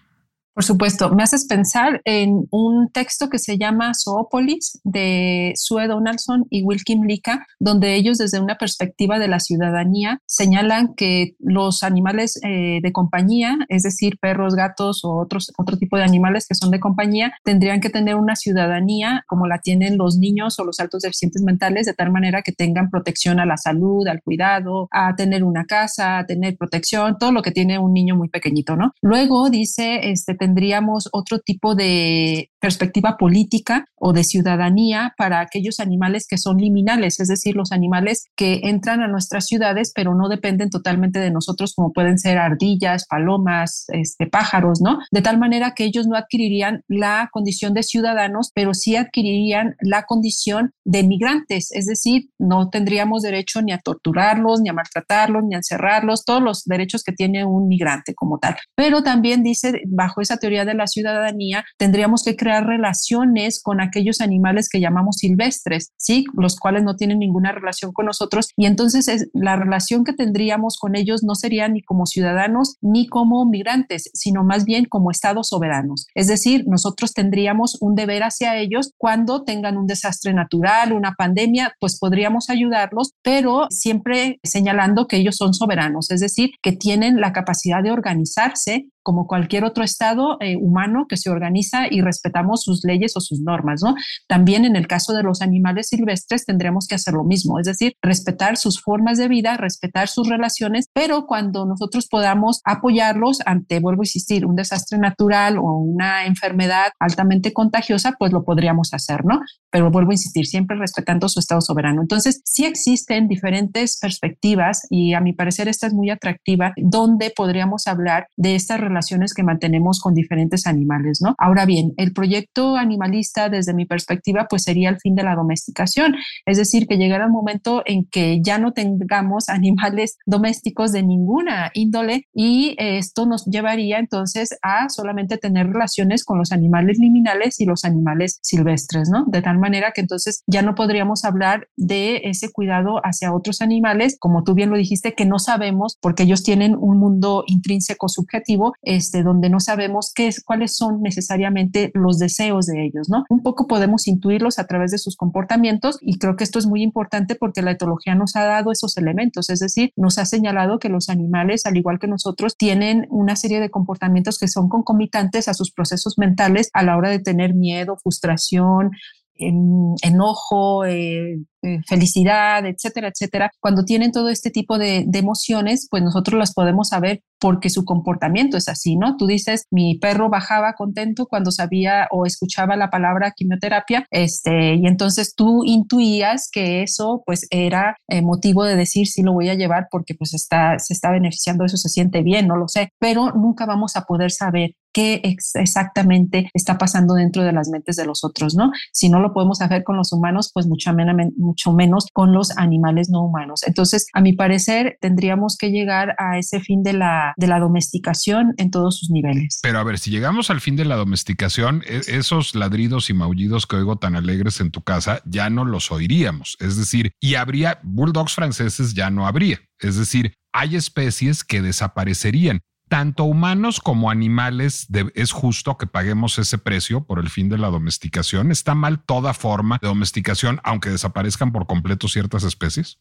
Por supuesto, me haces pensar en un texto que se llama Zoopolis de Sue Donaldson y Wilkin Lika, donde ellos desde una perspectiva de la ciudadanía señalan que los animales eh, de compañía, es decir, perros, gatos o otros, otro tipo de animales que son de compañía, tendrían que tener una ciudadanía como la tienen los niños o los altos deficientes mentales, de tal manera que tengan protección a la salud, al cuidado, a tener una casa, a tener protección, todo lo que tiene un niño muy pequeñito, ¿no? Luego dice, este, tendríamos otro tipo de perspectiva política o de ciudadanía para aquellos animales que son liminales, es decir, los animales que entran a nuestras ciudades pero no dependen totalmente de nosotros, como pueden ser ardillas, palomas, este, pájaros, ¿no? De tal manera que ellos no adquirirían la condición de ciudadanos, pero sí adquirirían la condición de migrantes, es decir, no tendríamos derecho ni a torturarlos, ni a maltratarlos, ni a encerrarlos, todos los derechos que tiene un migrante como tal. Pero también dice, bajo esa teoría de la ciudadanía, tendríamos que crear relaciones con aquellos animales que llamamos silvestres, ¿sí? Los cuales no tienen ninguna relación con nosotros y entonces es, la relación que tendríamos con ellos no sería ni como ciudadanos ni como migrantes, sino más bien como estados soberanos. Es decir, nosotros tendríamos un deber hacia ellos cuando tengan un desastre natural, una pandemia, pues podríamos ayudarlos, pero siempre señalando que ellos son soberanos, es decir, que tienen la capacidad de organizarse como cualquier otro estado eh, humano que se organiza y respetamos sus leyes o sus normas, ¿no? También en el caso de los animales silvestres tendremos que hacer lo mismo, es decir, respetar sus formas de vida, respetar sus relaciones, pero cuando nosotros podamos apoyarlos ante, vuelvo a insistir, un desastre natural o una enfermedad altamente contagiosa, pues lo podríamos hacer, ¿no? Pero vuelvo a insistir, siempre respetando su estado soberano. Entonces, sí existen diferentes perspectivas y a mi parecer esta es muy atractiva, donde podríamos hablar de estas relaciones que mantenemos con diferentes animales, ¿no? Ahora bien, el proyecto animalista desde mi perspectiva pues sería el fin de la domesticación, es decir, que llegara el momento en que ya no tengamos animales domésticos de ninguna índole y esto nos llevaría entonces a solamente tener relaciones con los animales liminales y los animales silvestres, ¿no? De tal manera que entonces ya no podríamos hablar de ese cuidado hacia otros animales, como tú bien lo dijiste, que no sabemos porque ellos tienen un mundo intrínseco subjetivo este, donde no sabemos qué es, cuáles son necesariamente los deseos de ellos, ¿no? Un poco podemos intuirlos a través de sus comportamientos y creo que esto es muy importante porque la etología nos ha dado esos elementos, es decir, nos ha señalado que los animales, al igual que nosotros, tienen una serie de comportamientos que son concomitantes a sus procesos mentales a la hora de tener miedo, frustración, enojo, eh, eh, felicidad, etcétera, etcétera, cuando tienen todo este tipo de, emociones, pues nosotros las podemos saber porque su comportamiento es así, ¿no? Tú dices, mi perro bajaba contento cuando sabía o escuchaba la palabra quimioterapia, este, y entonces tú intuías que eso pues era eh, motivo de decir sí lo voy a llevar porque pues está, se está beneficiando, eso se siente bien, no lo sé, pero nunca vamos a poder saber qué exactamente está pasando dentro de las mentes de los otros, ¿no? Si no lo podemos hacer con los humanos, pues mucho menos, mucho menos con los animales no humanos. Entonces, a mi parecer, tendríamos que llegar a ese fin de la, de la domesticación en todos sus niveles. Pero a ver, si llegamos al fin de la domesticación, e, esos ladridos y maullidos que oigo tan alegres en tu casa, ya no los oiríamos. Es decir, y habría bulldogs franceses, ya no habría. Es decir, hay especies que desaparecerían tanto humanos como animales es justo que paguemos ese precio por el fin de la domesticación. ¿Está mal toda forma de domesticación, aunque desaparezcan por completo ciertas especies?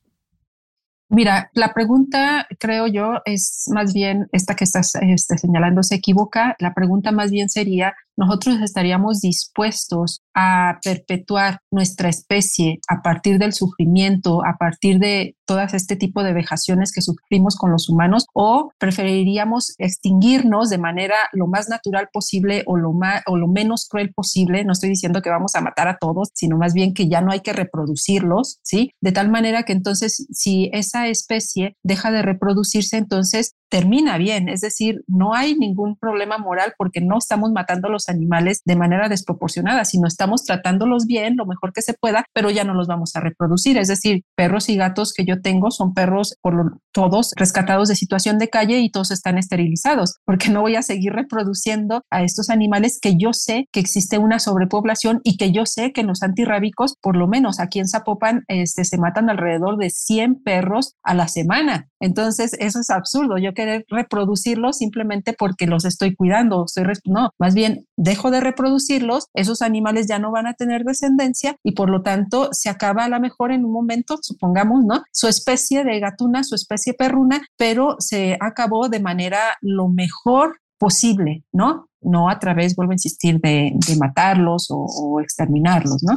Mira, la pregunta, creo yo, es más bien esta que estás este, señalando se equivoca. La pregunta más bien sería, nosotros estaríamos dispuestos a perpetuar nuestra especie a partir del sufrimiento, a partir de todas este tipo de vejaciones que sufrimos con los humanos o preferiríamos extinguirnos de manera lo más natural posible o lo, o lo menos cruel posible. No estoy diciendo que vamos a matar a todos, sino más bien que ya no hay que reproducirlos, ¿sí? De tal manera que entonces si esa especie deja de reproducirse, entonces termina bien, es decir, no hay ningún problema moral porque no estamos matando a los animales de manera desproporcionada, sino estamos tratándolos bien, lo mejor que se pueda, pero ya no los vamos a reproducir. Es decir, perros y gatos que yo tengo son perros por todos rescatados de situación de calle y todos están esterilizados, porque no voy a seguir reproduciendo a estos animales que yo sé que existe una sobrepoblación y que yo sé que en los antirrábicos, por lo menos aquí en Zapopan, este, se matan alrededor de 100 perros a la semana. Entonces, eso es absurdo. Yo querer reproducirlos simplemente porque los estoy cuidando. Estoy no, más bien dejo de reproducirlos, esos animales ya no van a tener descendencia y por lo tanto se acaba a lo mejor en un momento, supongamos, ¿no? Su especie de gatuna, su especie perruna, pero se acabó de manera lo mejor posible, ¿no? No a través, vuelvo a insistir, de, matarlos o, o, exterminarlos, ¿no?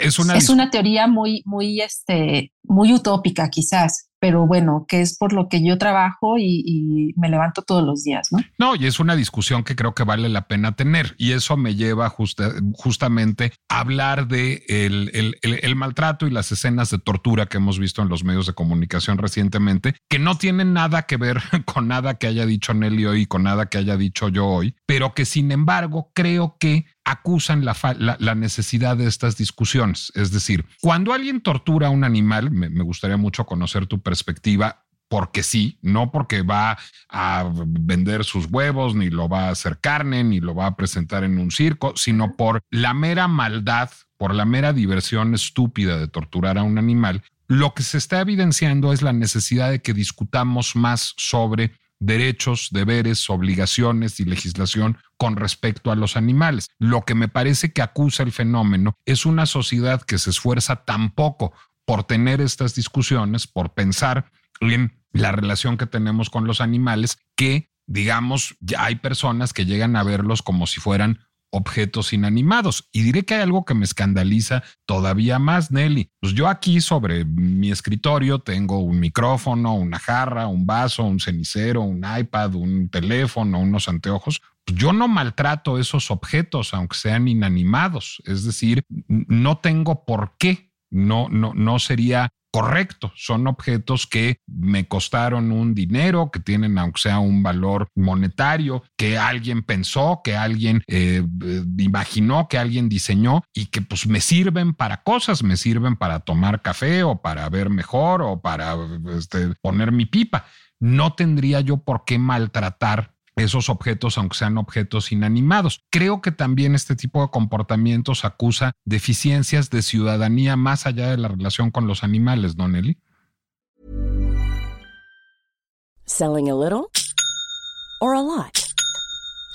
Es una, es una teoría muy, muy, este, muy utópica quizás, pero bueno, que es por lo que yo trabajo y, me levanto todos los días, ¿no? No, y es una discusión que creo que vale la pena tener y eso me lleva justamente a hablar de el, maltrato y las escenas de tortura que hemos visto en los medios de comunicación recientemente, que no tienen nada que ver con nada que haya dicho Nelly hoy con nada que haya dicho yo hoy, pero que sin embargo creo que acusan la, la, necesidad de estas discusiones. Es decir, cuando alguien tortura a un animal, me, me gustaría mucho conocer tu perspectiva, porque sí, no porque va a vender sus huevos, ni lo va a hacer carne, ni lo va a presentar en un circo, sino por la mera maldad, por la mera diversión estúpida de torturar a un animal, lo que se está evidenciando es la necesidad de que discutamos más sobre derechos, deberes, obligaciones y legislación con respecto a los animales. Lo que me parece que acusa el fenómeno es una sociedad que se esfuerza tan poco por tener estas discusiones, por pensar en la relación que tenemos con los animales, que digamos, ya hay personas que llegan a verlos como si fueran objetos inanimados. Y diré que hay algo que me escandaliza todavía más, Nelly. Pues yo aquí sobre mi escritorio tengo un micrófono, una jarra, un vaso, un cenicero, un iPad, un teléfono, unos anteojos. Pues yo no maltrato esos objetos, aunque sean inanimados. Es decir, no tengo por qué. No, no, no sería correcto. Son objetos que me costaron un dinero, que tienen aunque sea un valor monetario, que alguien pensó, que alguien eh, eh, imaginó, que alguien diseñó y que pues me sirven para cosas, me sirven para tomar café o para ver mejor o para este, poner mi pipa. No tendría yo por qué maltratar esos objetos, aunque sean objetos inanimados. Creo que también este tipo de comportamientos acusa deficiencias de ciudadanía más allá de la relación con los animales, ¿no, Nelly? Selling a little or a lot?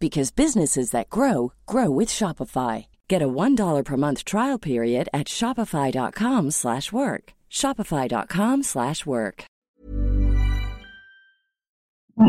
because businesses that grow grow with Shopify. Get a $1 per month trial period at Shopify.com slash work. Shopify.com slash work.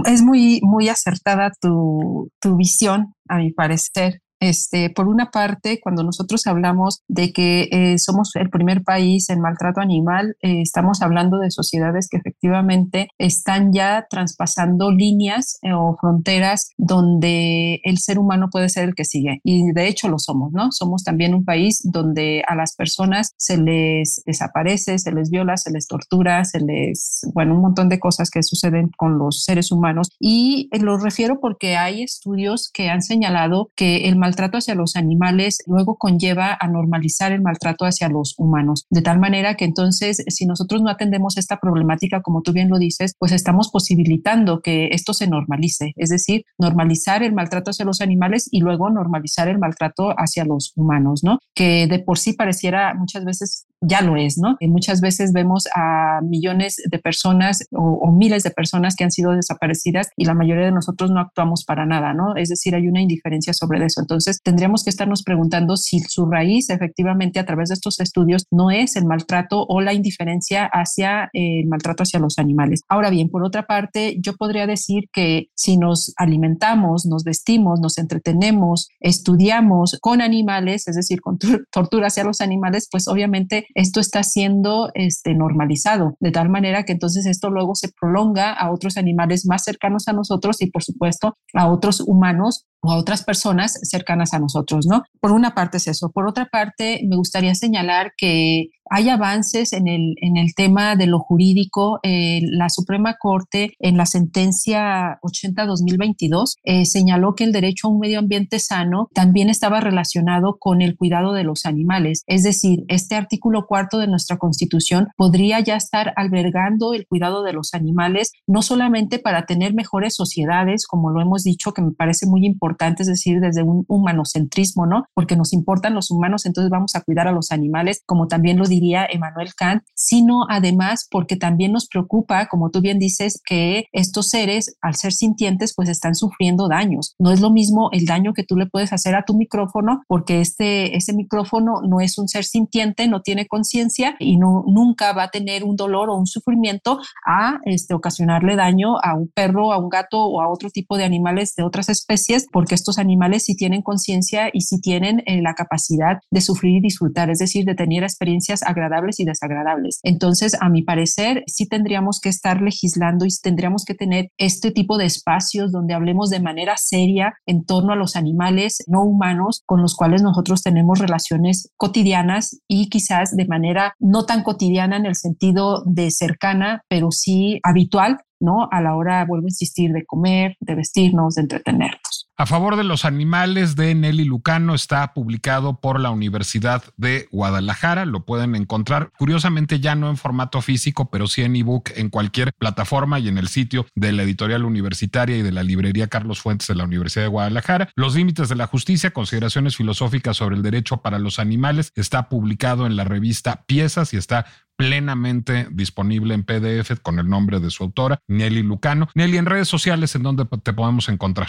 Es muy muy acertada tu tu visión a mi parecer Este, por una parte, cuando nosotros hablamos de que eh, somos el primer país en maltrato animal, eh, estamos hablando de sociedades que efectivamente están ya traspasando líneas eh, o fronteras donde el ser humano puede ser el que sigue. Y de hecho lo somos, ¿no? Somos también un país donde a las personas se les desaparece, se les viola, se les tortura, se les, bueno, un montón de cosas que suceden con los seres humanos. Y lo refiero porque hay estudios que han señalado que el maltrato hacia los animales luego conlleva a normalizar el maltrato hacia los humanos. De tal manera que entonces, si nosotros no atendemos esta problemática, como tú bien lo dices, pues estamos posibilitando que esto se normalice, es decir, normalizar el maltrato hacia los animales y luego normalizar el maltrato hacia los humanos, ¿no? Que de por sí pareciera muchas veces ya lo es, ¿no? Y muchas veces vemos a millones de personas o, o, miles de personas que han sido desaparecidas y la mayoría de nosotros no actuamos para nada, ¿no? Es decir, hay una indiferencia sobre eso. Entonces, tendríamos que estarnos preguntando si su raíz efectivamente a través de estos estudios no es el maltrato o la indiferencia hacia eh, el maltrato hacia los animales. Ahora bien, por otra parte, yo podría decir que si nos alimentamos, nos vestimos, nos entretenemos, estudiamos con animales, es decir, con tortura hacia los animales, pues obviamente esto está siendo este, normalizado, de tal manera que entonces esto luego se prolonga a otros animales más cercanos a nosotros y por supuesto a otros humanos a otras personas cercanas a nosotros, ¿no? Por una parte es eso. Por otra parte, me gustaría señalar que hay avances en el, en el tema de lo jurídico. Eh, la Suprema Corte, en la sentencia 80-2022, eh, señaló que el derecho a un medio ambiente sano también estaba relacionado con el cuidado de los animales. Es decir, este artículo cuarto de nuestra Constitución podría ya estar albergando el cuidado de los animales, no solamente para tener mejores sociedades, como lo hemos dicho, que me parece muy importante, es decir, desde un humanocentrismo, ¿no? Porque nos importan los humanos, entonces vamos a cuidar a los animales, como también lo diría Emmanuel Kant, sino además porque también nos preocupa, como tú bien dices, que estos seres, al ser sintientes, pues están sufriendo daños. No es lo mismo el daño que tú le puedes hacer a tu micrófono, porque este, ese micrófono no es un ser sintiente, no tiene conciencia y no, nunca va a tener un dolor o un sufrimiento a este, ocasionarle daño a un perro, a un gato o a otro tipo de animales de otras especies, porque estos animales sí tienen conciencia y sí tienen eh, la capacidad de sufrir y disfrutar, es decir, de tener experiencias agradables y desagradables. Entonces, a mi parecer, sí tendríamos que estar legislando y tendríamos que tener este tipo de espacios donde hablemos de manera seria en torno a los animales no humanos con los cuales nosotros tenemos relaciones cotidianas y quizás de manera no tan cotidiana en el sentido de cercana, pero sí habitual, ¿no? A la hora, vuelvo a insistir, de comer, de vestirnos, de entretenernos. A favor de los animales de Nelly Lucano está publicado por la Universidad de Guadalajara. Lo pueden encontrar, curiosamente ya no en formato físico, pero sí en ebook en cualquier plataforma y en el sitio de la editorial universitaria y de la librería Carlos Fuentes de la Universidad de Guadalajara. Los límites de la justicia, consideraciones filosóficas sobre el derecho para los animales, está publicado en la revista Piezas y está plenamente disponible en PDF con el nombre de su autora, Nelly Lucano. Nelly, en redes sociales, ¿en dónde te podemos encontrar?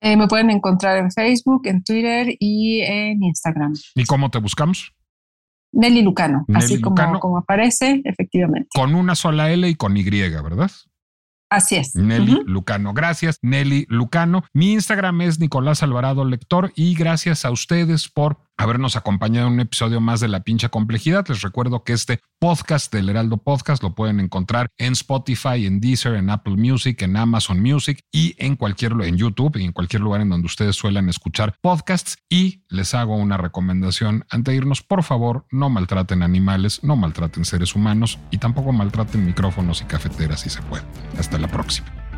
Eh, me pueden encontrar en Facebook, en Twitter y en Instagram. ¿Y cómo te buscamos? Nelly Lucano, así Como, como aparece, efectivamente. Con una sola L y con Y, ¿verdad? Así es. Nelly Lucano. Gracias, Nelly Lucano. Mi Instagram es Nicolás Alvarado Lector y gracias a ustedes por habernos acompañado en un episodio más de La Pincha Complejidad. Les recuerdo que este podcast del Heraldo Podcast lo pueden encontrar en Spotify, en Deezer, en Apple Music, en Amazon Music y en cualquier en YouTube y en cualquier lugar en donde ustedes suelen escuchar podcasts. Y les hago una recomendación ante irnos, por favor, no maltraten animales, no maltraten seres humanos y tampoco maltraten micrófonos y cafeteras si se puede. Hasta la próxima.